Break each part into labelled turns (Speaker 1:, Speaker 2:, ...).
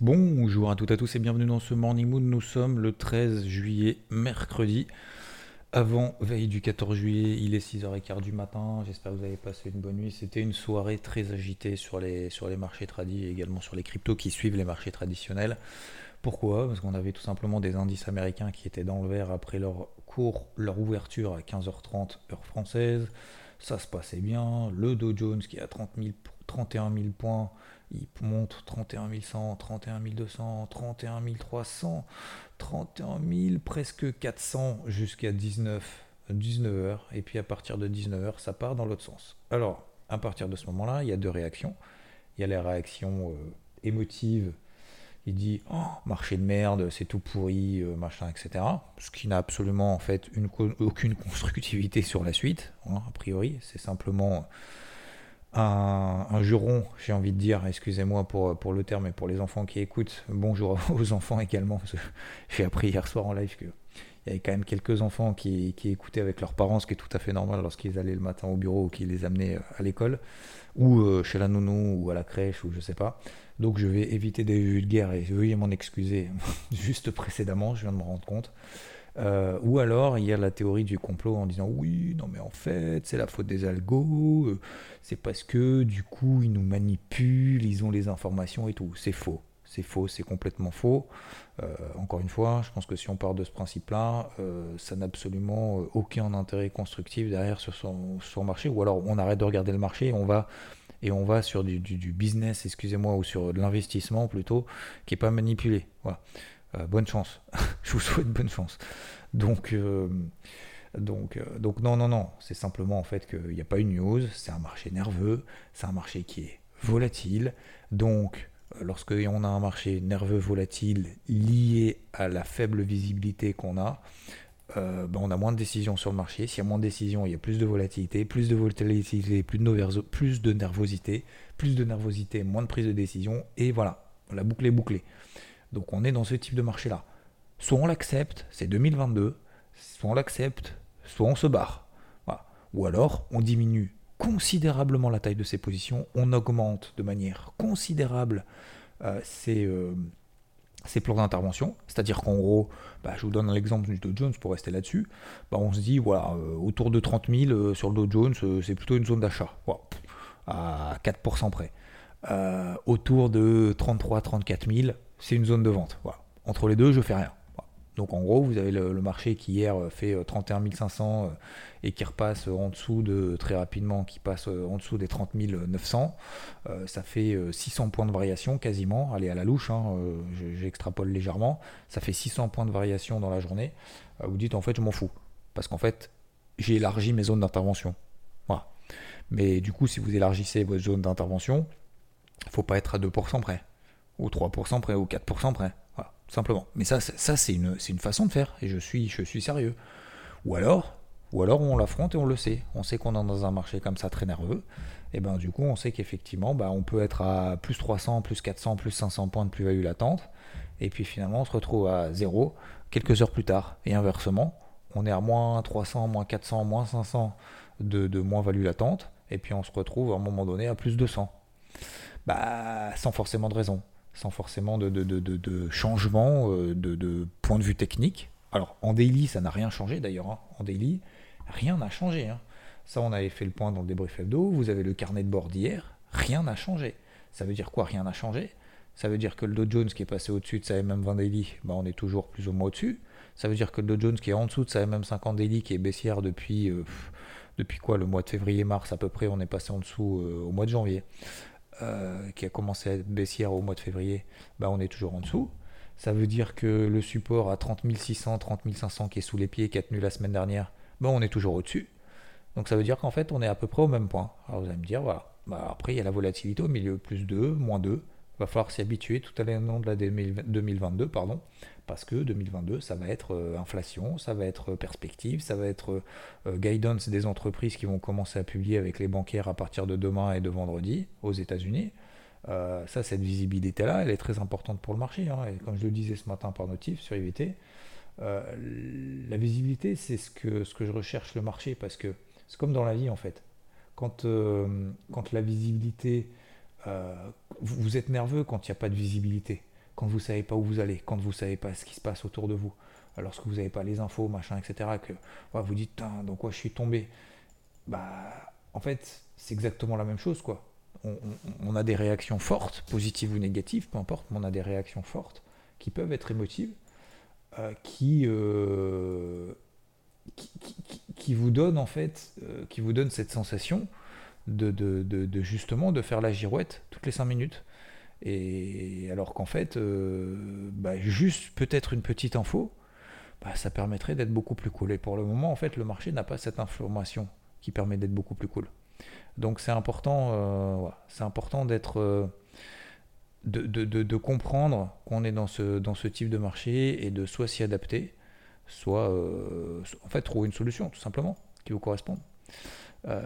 Speaker 1: Bonjour à toutes et à tous et bienvenue dans ce Morning Mood. Nous sommes le 13 juillet, mercredi. Avant veille du 14 juillet, il est 6h15 du matin. J'espère que vous avez passé une bonne nuit. C'était une soirée très agitée sur les, sur les marchés tradis et également sur les cryptos qui suivent les marchés traditionnels. Pourquoi? Parce qu'on avait tout simplement des indices américains qui étaient dans le vert après leur cours, leur ouverture à 15h30 heure française. Ça se passait bien. Le Dow Jones qui à 30 000, 31 000 points il monte 31 100, 31 200, 31 300, 31 000, presque 400 jusqu'à 19, 19h. Et puis à partir de 19h, ça part dans l'autre sens. Alors, à partir de ce moment-là, il y a deux réactions. Il y a les réactions euh, émotives. Il dit oh, marché de merde, c'est tout pourri, euh, machin, etc. Ce qui n'a absolument en fait une, aucune constructivité sur la suite, hein, a priori. C'est simplement un, juron, j'ai envie de dire, excusez-moi pour, pour le terme et pour les enfants qui écoutent, bonjour aux enfants également, j'ai appris hier soir en live qu'il y avait quand même quelques enfants qui, qui, écoutaient avec leurs parents, ce qui est tout à fait normal lorsqu'ils allaient le matin au bureau ou qu'ils les amenaient euh, à l'école, ou euh, chez la nounou, ou à la crèche, ou je sais pas. Donc je vais éviter des vulgaires et veuillez m'en excuser juste précédemment, je viens de me rendre compte. Euh, ou alors il y a la théorie du complot en disant oui, non mais en fait c'est la faute des algos, c'est parce que du coup ils nous manipulent, ils ont les informations et tout. C'est faux, c'est faux, c'est complètement faux. Euh, encore une fois, je pense que si on part de ce principe-là, ça n'a absolument aucun intérêt constructif derrière sur son, marché, ou alors on arrête de regarder le marché et on va et on va sur du, du business, excusez-moi, ou sur de l'investissement plutôt, qui n'est pas manipulé. Voilà. Euh, bonne chance. je vous souhaite bonne chance. Donc, euh, donc, euh, donc non, non, non. C'est simplement en fait qu'il n'y a pas une news. C'est un marché nerveux. C'est un marché qui est volatile. Donc, lorsque on a un marché nerveux volatile lié à la faible visibilité qu'on a, ben, on a moins de décisions sur le marché. S'il y a moins de décisions, il y a plus de volatilité, plus de volatilité, plus de, plus de nervosité, plus de nervosité, moins de prise de décision, et voilà, la boucle est bouclée. Donc on est dans ce type de marché-là. Soit on l'accepte, c'est 2022, soit on l'accepte, soit on se barre. Ou alors on diminue considérablement la taille de ses positions, on augmente de manière considérable euh, euh, ses, plans d'intervention. C'est-à-dire qu'en gros, bah, je vous donne l'exemple du Dow Jones pour rester là-dessus. Bah, on se dit, voilà, euh, autour de 30 000 sur le Dow Jones, c'est plutôt une zone d'achat, à 4% près. autour de 33-34 000, c'est une zone de vente. Entre les deux, je fais rien. Donc en gros, vous avez le, marché qui hier euh, fait 31 euh, 500 euh, et qui repasse en dessous de très rapidement, qui passe en dessous des 30 900. ça fait 600 points de variation quasiment. Allez à la louche, hein, j'extrapole légèrement. Ça fait 600 points de variation dans la journée. vous dites en fait, je m'en fous parce qu'en fait, j'ai élargi mes zones d'intervention. Voilà. Mais du coup, si vous élargissez votre zone d'intervention, il faut pas être à 2% près ou 3% près, ou 4% près. Simplement. Mais ça, ça c'est une, une, façon de faire, et je suis, je suis sérieux. Ou alors, ou alors on l'affronte et on le sait. On sait qu'on est dans un marché comme ça très nerveux. Et ben du coup, on sait qu'effectivement, bah, on peut être à plus 300, plus 400, plus 500 points de plus-value latente. Et puis finalement, on se retrouve à zéro quelques heures plus tard. Et inversement, on est à moins 300, moins 400, moins 500 de, de moins-value latente. Et puis on se retrouve à un moment donné à plus 200. Bah, sans forcément de raison sans forcément de, changement euh, de, point de vue technique. Alors en daily, ça n'a rien changé d'ailleurs. Hein. En daily, rien n'a changé. Hein. Ça, on avait fait le point dans le débrief hebdo. Vous avez le carnet de bord d'hier. Rien n'a changé. Ça veut dire quoi Rien n'a changé? Ça veut dire que le Dow Jones qui est passé au-dessus de sa MM20 daily, bah, on est toujours plus ou moins au-dessus. Ça veut dire que le Dow Jones qui est en dessous de sa MM50 daily, qui est baissière depuis, euh, depuis quoi? Le mois de février-mars à peu près, on est passé en dessous euh, au mois de janvier. Euh, qui a commencé à être baissière au mois de février, bah on est toujours en dessous. Ça veut dire que le support à 30 600, 30 500 qui est sous les pieds, qui a tenu la semaine dernière, bah on est toujours au-dessus. Donc ça veut dire qu'en fait, on est à peu près au même point. Alors vous allez me dire, voilà, Bah, après, il y a la volatilité au milieu, plus 2, moins 2. Va falloir s'y habituer tout à l'heure de la 2022, pardon, parce que 2022, ça va être euh, inflation, ça va être perspective, ça va être euh, guidance des entreprises qui vont commencer à publier avec les bancaires à partir de demain et de vendredi aux États-Unis. Euh, ça, cette visibilité-là, elle est très importante pour le marché. Hein. Et comme je le disais ce matin par notif sur IVT, la visibilité, c'est ce que, ce que je recherche le marché parce que c'est comme dans la vie en fait. Quand, quand la visibilité euh, vous êtes nerveux quand il n'y a pas de visibilité, quand vous ne savez pas où vous allez, quand vous ne savez pas ce qui se passe autour de vous, lorsque vous n'avez pas les infos, machin, etc., que vous dites, dans quoi je suis tombé Bah, en fait, c'est exactement la même chose, quoi. On, a des réactions fortes, positives ou négatives, peu importe, mais on a des réactions fortes qui peuvent être émotives, euh, euh, qui, qui, vous donnent en fait, qui vous donnent cette sensation de, justement de faire la girouette toutes les 5 minutes. Et alors qu'en fait, euh, bah, juste peut-être une petite info, bah, ça permettrait d'être beaucoup plus cool. Et pour le moment, en fait, le marché n'a pas cette information qui permet d'être beaucoup plus cool. Donc c'est important, euh, c'est important d'être, euh, de, comprendre qu'on est dans ce, dans ce type de marché et de soit s'y adapter, soit en fait trouver une solution tout simplement qui vous corresponde. Euh,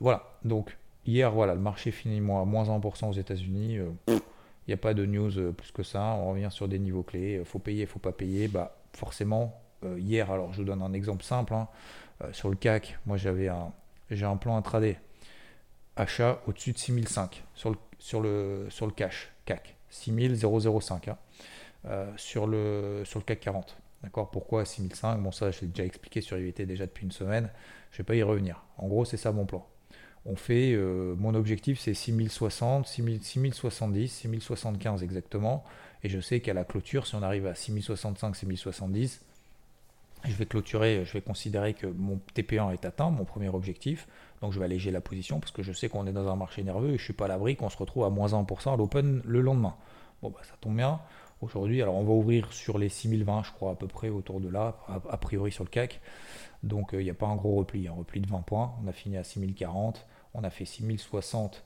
Speaker 1: voilà, donc hier, voilà, le marché finit à moins 1% aux États-Unis. Euh, il n'y a pas de news euh, plus que ça. On revient sur des niveaux clés. Faut payer, faut pas payer. Bah, forcément, hier, alors je vous donne un exemple simple. Hein. sur le CAC, moi j'avais un, j'ai un plan intraday achat au-dessus de 6005 sur le, sur le, sur le cash CAC 6005 hein. sur, le, sur le CAC 40. D'accord Pourquoi 6005 Bon, ça, je l'ai déjà expliqué sur IVT déjà depuis une semaine. Je ne vais pas y revenir. En gros, c'est ça mon plan. On fait, euh, mon objectif, c'est 6060, 6070, 6075 exactement. Et je sais qu'à la clôture, si on arrive à 6065, 6070, je vais clôturer, je vais considérer que mon TP1 est atteint, mon premier objectif. Donc je vais alléger la position parce que je sais qu'on est dans un marché nerveux et je ne suis pas à l'abri qu'on se retrouve à moins 1% à l'open le lendemain. Bon, bah, ça tombe bien. Aujourd'hui, alors on va ouvrir sur les 6020, je crois, à peu près autour de là, a, priori sur le CAC. Donc il euh, n'y a pas un gros repli, un repli de 20 points. On a fini à 6040, on a fait 6060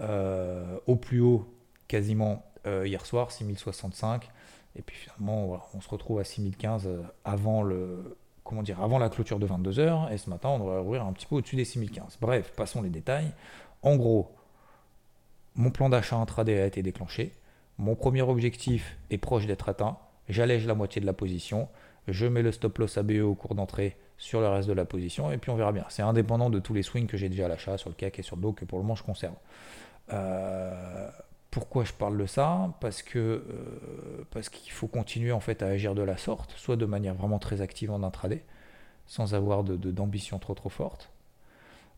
Speaker 1: euh, au plus haut quasiment euh, hier soir, 6065. Et puis finalement, on se retrouve à 6015 avant le, comment dire, avant la clôture de 22h. Et ce matin, on devrait ouvrir un petit peu au-dessus des 6015. Bref, passons les détails. En gros, mon plan d'achat intraday a été déclenché. Mon premier objectif est proche d'être atteint. J'allège la moitié de la position. Je mets le stop loss ABE au cours d'entrée sur le reste de la position et puis on verra bien. C'est indépendant de tous les swings que j'ai déjà à l'achat sur le CAC et sur le dos que pour le moment je conserve. Euh, pourquoi je parle de ça? Parce que euh, parce qu'il faut continuer en fait à agir de la sorte, soit de manière vraiment très active en intraday, sans avoir d'ambition trop trop forte,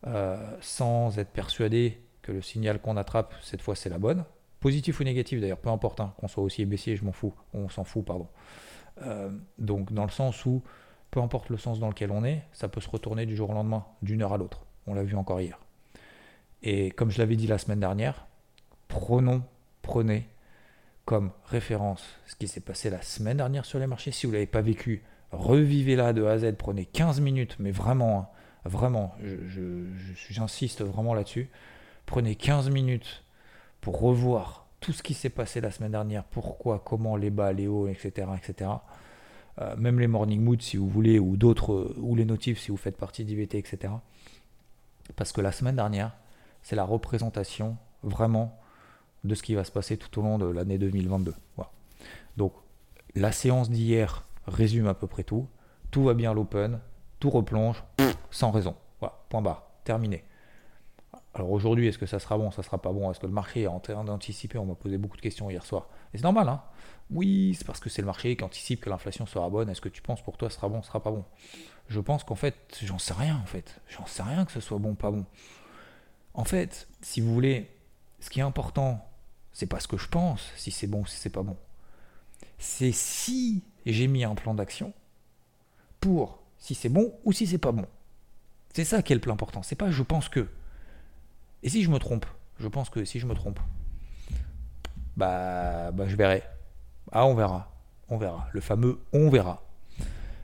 Speaker 1: euh, sans être persuadé que le signal qu'on attrape cette fois c'est la bonne, Positif ou négatif d'ailleurs, peu importe, hein, qu'on soit aussi baissier, je m'en fous, on s'en fout, pardon. Euh, donc dans le sens où, peu importe le sens dans lequel on est, ça peut se retourner du jour au lendemain, d'une heure à l'autre. On l'a vu encore hier. Et comme je l'avais dit la semaine dernière, prenons, prenez comme référence ce qui s'est passé la semaine dernière sur les marchés. Si vous ne l'avez pas vécu, revivez-la de A à Z, prenez 15 minutes, mais vraiment, hein, vraiment, j'insiste vraiment là-dessus. Prenez 15 minutes pour revoir tout ce qui s'est passé la semaine dernière, pourquoi, comment, les bas, les hauts, etc. etc. Euh, même les morning moods si vous voulez, ou d'autres, ou les notifs si vous faites partie d'IVT, etc. Parce que la semaine dernière, c'est la représentation vraiment de ce qui va se passer tout au long de l'année 2022. Donc la séance d'hier résume à peu près tout. Tout va bien l'open, tout replonge, sans raison. Point barre, terminé. Alors aujourd'hui, est-ce que ça sera bon, ça sera pas bon? Est-ce que le marché est en train d'anticiper? On m'a posé beaucoup de questions hier soir. Et c'est normal, hein Oui, c'est parce que c'est le marché qui anticipe que l'inflation sera bonne. Est-ce que tu penses pour toi sera bon, sera pas bon? Je pense qu'en fait, j'en sais rien en fait. J'en sais rien que ce soit bon, pas bon. En fait, si vous voulez, ce qui est important, c'est pas ce que je pense, si c'est bon ou si c'est pas bon. C'est si j'ai mis un plan d'action pour si c'est bon ou si c'est pas bon. C'est ça qui est le plus important. C'est pas je pense que. Et si je me trompe? Je pense que si je me trompe, bah, bah je verrai. Ah, on verra. On verra. Le fameux on verra.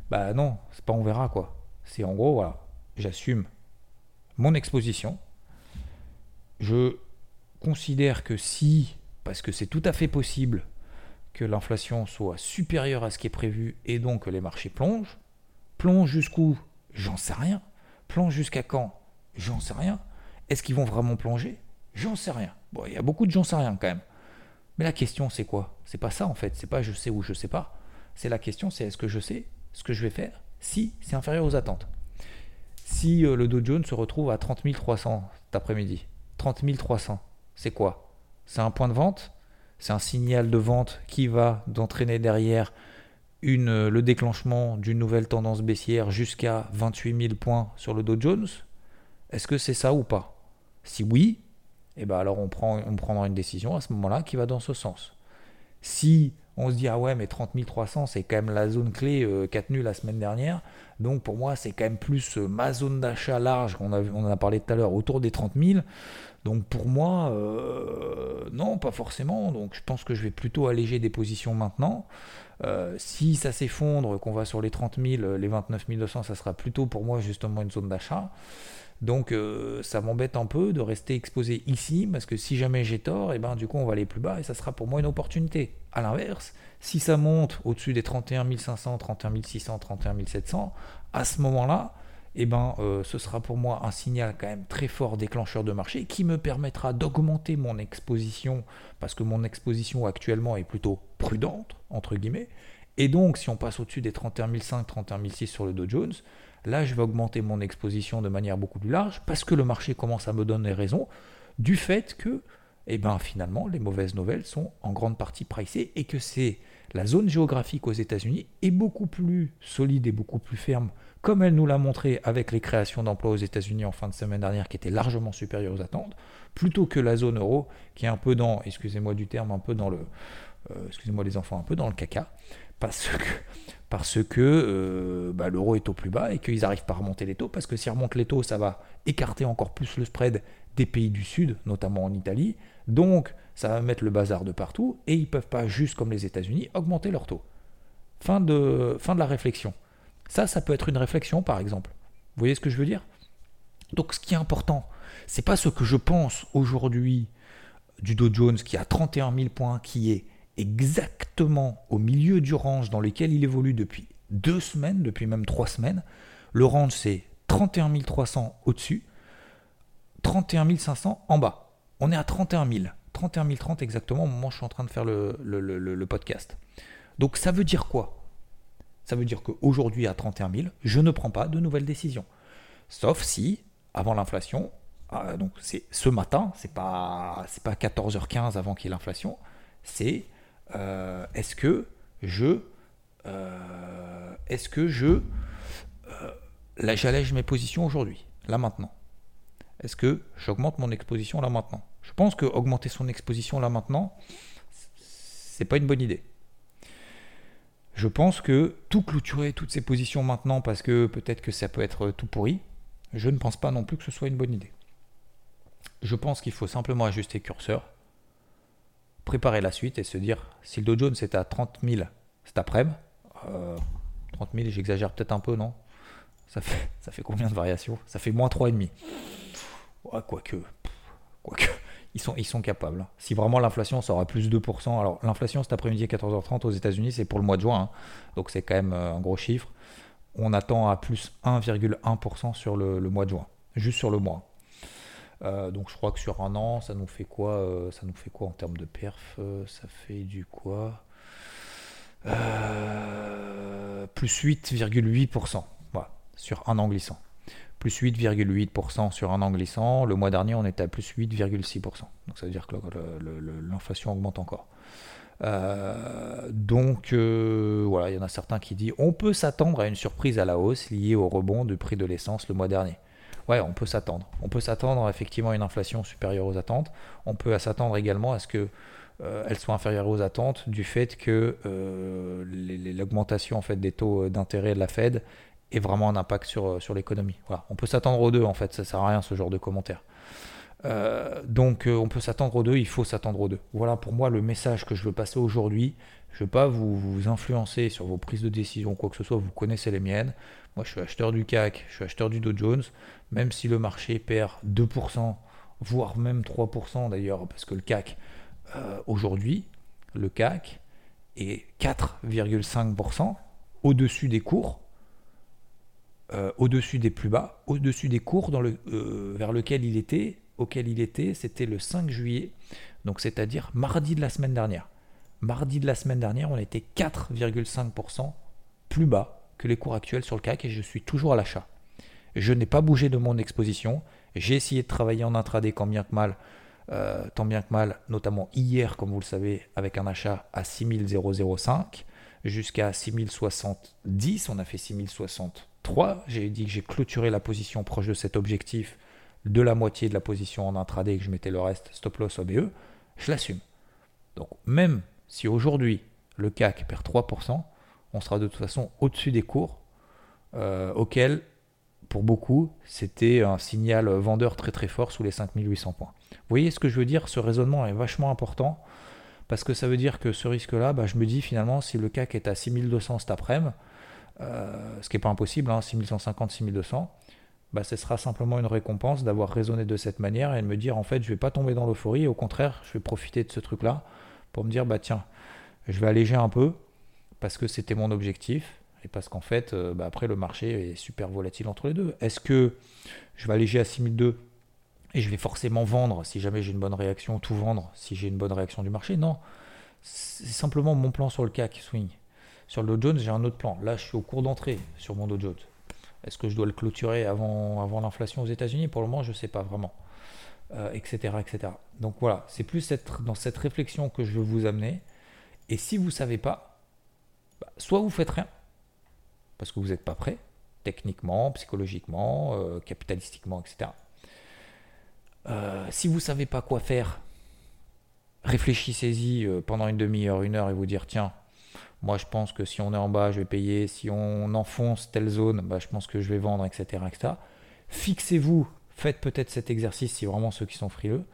Speaker 1: Bah non, c'est pas on verra quoi. C'est en gros, voilà, j'assume mon exposition. je considère que si, parce que c'est tout à fait possible que l'inflation soit supérieure à ce qui est prévu et donc que les marchés plongent, plongent jusqu'où? J'en sais rien. Plongent jusqu'à quand? J'en sais rien. Est-ce qu'ils vont vraiment plonger? J'en sais rien. Bon, il y a beaucoup de j'en sais rien quand même. Mais la question c'est quoi? C'est pas ça en fait, c'est pas je sais ou je sais pas. C'est la question c'est est-ce que je sais ce que je vais faire si c'est inférieur aux attentes? Si euh, le Dow Jones se retrouve à 30 300 cet après-midi, 30 300, c'est quoi? C'est un point de vente? C'est un signal de vente qui va d'entraîner derrière une, euh, le déclenchement d'une nouvelle tendance baissière jusqu'à 28 000 points sur le Dow Jones? Est-ce que c'est ça ou pas? Si oui, eh ben alors on, prend, on prendra une décision à ce moment-là qui va dans ce sens. Si on se dit ah ouais mais 30 300 c'est quand même la zone clé euh, qu'a tenue la semaine dernière, donc pour moi c'est quand même plus euh, ma zone d'achat large, on, on en a parlé tout à l'heure, autour des 30 000. Donc pour moi, euh, non, pas forcément. Donc je pense que je vais plutôt alléger des positions maintenant. si ça s'effondre, qu'on va sur les 30 000, les 29 200, ça sera plutôt pour moi justement une zone d'achat. Donc euh, ça m'embête un peu de rester exposé ici, parce que si jamais j'ai tort, et eh ben du coup on va aller plus bas et ça sera pour moi une opportunité. A l'inverse, si ça monte au-dessus des 31 500, 31 600, 31 700, à ce moment-là, eh ben, euh, ce sera pour moi un signal quand même très fort déclencheur de marché qui me permettra d'augmenter mon exposition, parce que mon exposition actuellement est plutôt prudente, entre guillemets. Et donc, si on passe au-dessus des 31 500, 31 600 sur le Dow Jones, Là, je vais augmenter mon exposition de manière beaucoup plus large parce que le marché commence à me donner raison du fait que, eh ben, finalement, les mauvaises nouvelles sont en grande partie pricées et que c'est la zone géographique aux États-Unis est beaucoup plus solide et beaucoup plus ferme, comme elle nous l'a montré avec les créations d'emplois aux États-Unis en fin de semaine dernière, qui étaient largement supérieures aux attentes, plutôt que la zone euro, qui est un peu dans, excusez-moi du terme, un peu dans le, euh, excusez-moi les enfants, un peu dans le caca, parce que, parce que euh, bah, l'euro est au plus bas et qu'ils n'arrivent pas à remonter les taux, parce que s'ils remontent les taux, ça va écarter encore plus le spread des pays du Sud, notamment en Italie. Donc, ça va mettre le bazar de partout, et ils ne peuvent pas, juste comme les États-Unis, augmenter leurs taux. Fin de, fin de la réflexion. Ça, ça peut être une réflexion, par exemple. Vous voyez ce que je veux dire? Donc, ce qui est important, c'est pas ce que je pense aujourd'hui du Dow Jones qui a 31 000 points, qui est exactement au milieu du range dans lequel il évolue depuis deux semaines, depuis même trois semaines. Le range, c'est 31 300 au-dessus, 31 500 en bas. On est à 31 000. 31 030 exactement au moment où je suis en train de faire le, podcast. Donc ça veut dire quoi? Ça veut dire qu'aujourd'hui à 31 000, je ne prends pas de nouvelles décisions. Sauf si, avant l'inflation, ah, donc c'est ce matin, c'est pas, pas 14h15 avant qu'il y ait l'inflation, c'est euh, est-ce que je euh, est-ce que je euh, là j'allège mes positions aujourd'hui, là maintenant? Est-ce que j'augmente mon exposition là maintenant? Je pense que augmenter son exposition là maintenant, c'est pas une bonne idée. Je pense que tout clôturer toutes ces positions maintenant parce que peut-être que ça peut être tout pourri, je ne pense pas non plus que ce soit une bonne idée. Je pense qu'il faut simplement ajuster curseur, préparer la suite et se dire si le Dow Jones est à 30 000 cet après-midi, 30 000, j'exagère peut-être un peu, non? Ça fait, ça fait combien de variations? Ça fait moins 3,5. Ouais, quoique, quoique, ils sont, ils sont capables. Hein. Si vraiment l'inflation sera plus de 2%, alors l'inflation cet après-midi à 14h30 aux États-Unis, c'est pour le mois de juin, hein. donc c'est quand même euh, un gros chiffre. On attend à plus 1,1% sur le mois de juin, juste sur le mois. Euh, donc je crois que sur un an, ça nous fait quoi euh, Ça nous fait quoi en termes de perf euh, Ça fait du quoi Plus 8,8%. Voilà, sur un an glissant. Plus 8,8% sur un an glissant. Le mois dernier, on était à plus 8,6%. Donc ça veut dire que l'inflation augmente encore. donc voilà, il y en a certains qui disent on peut s'attendre à une surprise à la hausse liée au rebond du prix de l'essence le mois dernier ouais, on peut s'attendre. On peut s'attendre effectivement à une inflation supérieure aux attentes. On peut s'attendre également à ce que euh, elle soit inférieure aux attentes du fait que euh, l'augmentation des taux d'intérêt de la Fed ait vraiment un impact sur, sur l'économie. On peut s'attendre aux deux en fait, ça sert à rien ce genre de commentaire. Euh, donc on peut s'attendre aux deux, il faut s'attendre aux deux. Voilà pour moi le message que je veux passer aujourd'hui. Je ne veux pas vous, vous, influencer sur vos prises de décision, quoi que ce soit, vous connaissez les miennes. Moi je suis acheteur du CAC, je suis acheteur du Dow Jones même si le marché perd 2% voire même 3% d'ailleurs, parce que le CAC, euh, aujourd'hui, le CAC est 4,5% au-dessus des cours, euh, au-dessus des plus bas, au-dessus des cours euh, vers lequel il était, auquel il était, c'était le 5 juillet, donc c'est-à-dire mardi de la semaine dernière. Mardi de la semaine dernière, on était 4,5% plus bas que les cours actuels sur le CAC et je suis toujours à l'achat. Je n'ai pas bougé de mon exposition. J'ai essayé de travailler en intraday quand bien que mal, euh, tant bien que mal, notamment hier, comme vous le savez, avec un achat à 6005 jusqu'à 6070. On a fait 6063. J'ai dit que j'ai clôturé la position proche de cet objectif de la moitié de la position en intraday et que je mettais le reste stop loss OBE. Je l'assume. Donc même si aujourd'hui le CAC perd 3%, on sera de toute façon au-dessus des cours euh, auxquels pour beaucoup, c'était un signal vendeur très très fort sous les 5800 points. Vous voyez ce que je veux dire Ce raisonnement est vachement important parce que ça veut dire que ce risque-là, bah, je me dis finalement, si le CAC est à 6200 cet après-midi, euh, ce qui n'est pas impossible, hein, 6150, 6200, bah, ce sera simplement une récompense d'avoir raisonné de cette manière et de me dire en fait, je ne vais pas tomber dans l'euphorie, au contraire, je vais profiter de ce truc-là pour me dire, bah tiens, je vais alléger un peu parce que c'était mon objectif et parce qu'en fait, euh, bah, après, le marché est super volatile entre les deux. Est-ce que je vais alléger à 6002 et je vais forcément vendre si jamais j'ai une bonne réaction, tout vendre si j'ai une bonne réaction du marché? Non. C'est simplement mon plan sur le CAC swing. Sur le Dow Jones, j'ai un autre plan. Là, je suis au cours d'entrée sur mon Dow Jones. Est-ce que je dois le clôturer avant, l'inflation aux États-Unis? Pour le moment, je ne sais pas vraiment. etc., euh, etc. Donc voilà, c'est plus dans cette réflexion que je veux vous amener. Et si vous ne savez pas, bah, soit vous faites rien, parce que vous n'êtes pas prêt, techniquement, psychologiquement, euh, capitalistiquement, etc. Euh, si vous ne savez pas quoi faire, réfléchissez-y euh, pendant une demi-heure, une heure et vous dire tiens, moi je pense que si on est en bas, je vais payer, si on enfonce telle zone, bah, je pense que je vais vendre, etc. Fixez-vous, faites peut-être cet exercice si vraiment ceux qui sont frileux,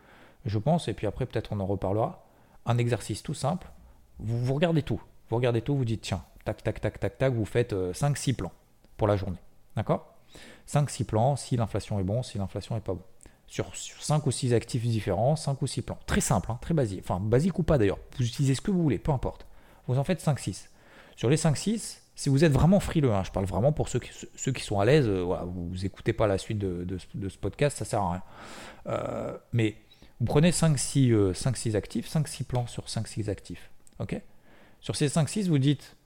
Speaker 1: je pense, et puis après peut-être on en reparlera. Un exercice tout simple, vous regardez tout, vous regardez tout, vous dites tiens, tac, tac, tac, tac, tac, vous faites 5-6 euh, plans pour la journée. D'accord? 5-6 plans si l'inflation est bon, si l'inflation n'est pas bon. Sur, 5 ou 6 actifs différents, 5 ou 6 plans. Très simple, hein, très basique. Enfin, basique ou pas d'ailleurs. Vous utilisez ce que vous voulez, peu importe. Vous en faites 5-6. Sur les 5-6, si vous êtes vraiment frileux, hein, je parle vraiment pour ceux qui, sont à l'aise, euh, vous n'écoutez pas la suite de, ce podcast, ça sert à rien. Euh, mais vous prenez 5-6 actifs, 5-6 plans sur 5-6 actifs. ok? Sur ces 5-6, vous dites,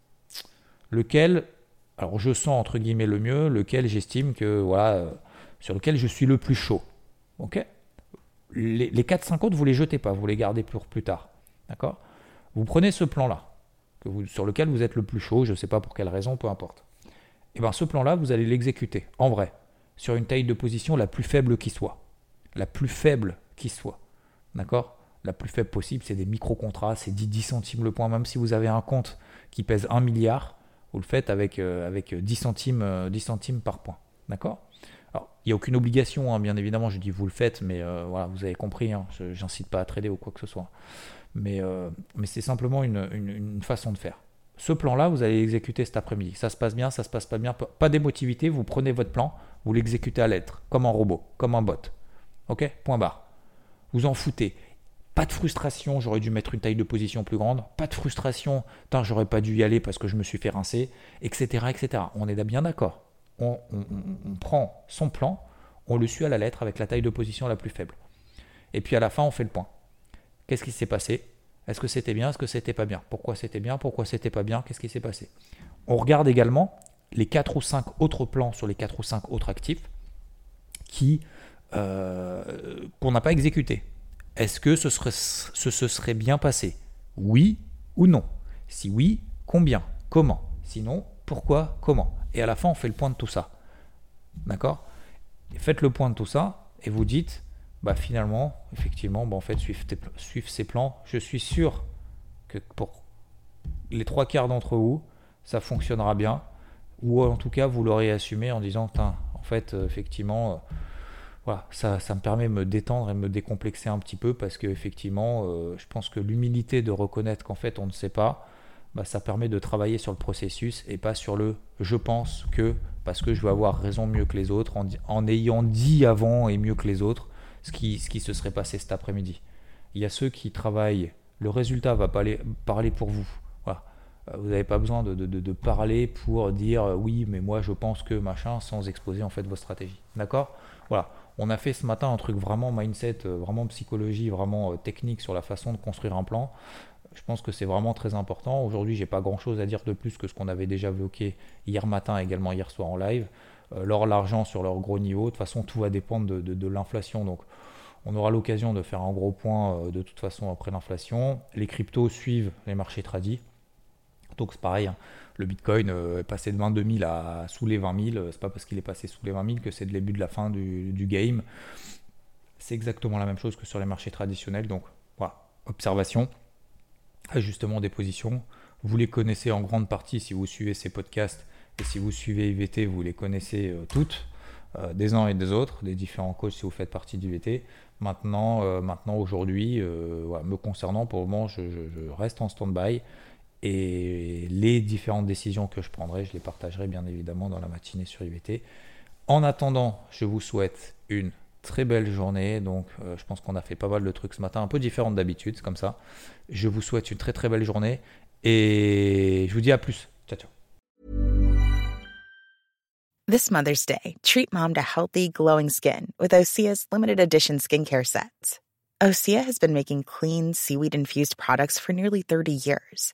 Speaker 1: lequel, alors je sens entre guillemets le mieux, lequel j'estime que, voilà, euh, sur lequel je suis le plus chaud. Ok? Les, les 4-5 autres, vous les jetez pas, vous les gardez pour plus tard. D'accord? Vous prenez ce plan-là, sur lequel vous êtes le plus chaud, je ne sais pas pour quelle raison, peu importe. Et bien ce plan-là, vous allez l'exécuter, en vrai, sur une taille de position la plus faible qui soit. La plus faible qui soit. D'accord? La plus faible possible, c'est des micro-contrats, c'est 10, 10 centimes le point, même si vous avez un compte qui pèse 1 milliard, vous le faites avec, euh, avec 10, centimes, 10 euh, centimes par point. D'accord? Alors, il n'y a aucune obligation, hein, bien évidemment, je dis vous le faites, mais euh, voilà, vous avez compris, hein, je n'incite pas à trader ou quoi que ce soit. Mais, mais c'est simplement une, une, façon de faire. Ce plan-là, vous allez l'exécuter cet après-midi. Ça se passe bien, ça se passe pas bien, pas d'émotivité, vous prenez votre plan, vous l'exécutez à lettre, comme un robot, comme un bot. Ok? Point barre. Vous en foutez. Pas de frustration, j'aurais dû mettre une taille de position plus grande. Pas de frustration, j'aurais pas dû y aller parce que je me suis fait rincer, etc. etc. On est bien d'accord. On, prend son plan, on le suit à la lettre avec la taille de position la plus faible. Et puis à la fin, on fait le point. Qu'est-ce qui s'est passé? Est-ce que c'était bien? Est-ce que c'était pas bien? Pourquoi c'était bien? Pourquoi c'était pas bien? Qu'est-ce qui s'est passé? On regarde également les 4 ou 5 autres plans sur les 4 ou 5 autres actifs qui euh, qu'on n'a pas exécutés. Est-ce que ce, serait, bien passé? Oui ou non? Si oui, combien? Comment? Sinon, pourquoi? Comment? Et à la fin, on fait le point de tout ça. D'accord? Faites le point de tout ça et vous dites, bah finalement, effectivement, bah en fait, suivre, ces plans. Je suis sûr que pour les trois quarts d'entre vous, ça fonctionnera bien. Ou en tout cas, vous l'aurez assumé en disant, en fait, euh, effectivement, euh, voilà, ça, ça, me permet de me détendre et de me décomplexer un petit peu parce que effectivement, euh, je pense que l'humilité de reconnaître qu'en fait on ne sait pas, bah, ça permet de travailler sur le processus et pas sur le je pense que parce que je veux avoir raison mieux que les autres en, en ayant dit avant et mieux que les autres. ce qui, ce qui se serait passé cet après-midi. Il y a ceux qui travaillent, le résultat va parler pour vous. Euh, vous n'avez pas besoin de, parler pour dire euh, oui, mais moi je pense que machin, sans exposer en fait vos stratégies. D'accord? Voilà. On a fait ce matin un truc vraiment mindset, euh, vraiment psychologie, vraiment technique sur la façon de construire un plan. Je pense que c'est vraiment très important. Aujourd'hui, j'ai pas grand chose à dire de plus que ce qu'on avait déjà évoqué hier matin, également hier soir en live. L'or, l'argent sur leur gros niveau. De toute façon, tout va dépendre de, l'inflation. Donc, on aura l'occasion de faire un gros point de toute façon après l'inflation. Les cryptos suivent les marchés tradis. Donc c'est pareil, hein. Le Bitcoin euh, est passé de 22 000 à sous les 20 000. C'est pas parce qu'il est passé sous les 20 000 que c'est le début de la fin du, game. C'est exactement la même chose que sur les marchés traditionnels. Donc voilà, observation, ajustement des positions. Vous les connaissez en grande partie si vous suivez ces podcasts et si vous suivez IVT, vous les connaissez euh, toutes, euh, des uns et des autres, des différents coachs si vous faites partie d'IVT. Maintenant, maintenant aujourd'hui, me concernant, pour le moment, je reste en stand-by. Et les différentes décisions que je prendrai, je les partagerai bien évidemment dans la matinée sur IVT. En attendant, je vous souhaite une très belle journée. Donc, euh, je pense qu'on a fait pas mal de trucs ce matin, un peu différents d'habitude, comme ça. Je vous souhaite une très très belle journée et je vous dis à plus. Ciao, ciao.
Speaker 2: This Mother's Day, treat mom to healthy, glowing skin with Osea's limited edition skincare sets. Osea has been making clean, seaweed infused products for nearly 30 years.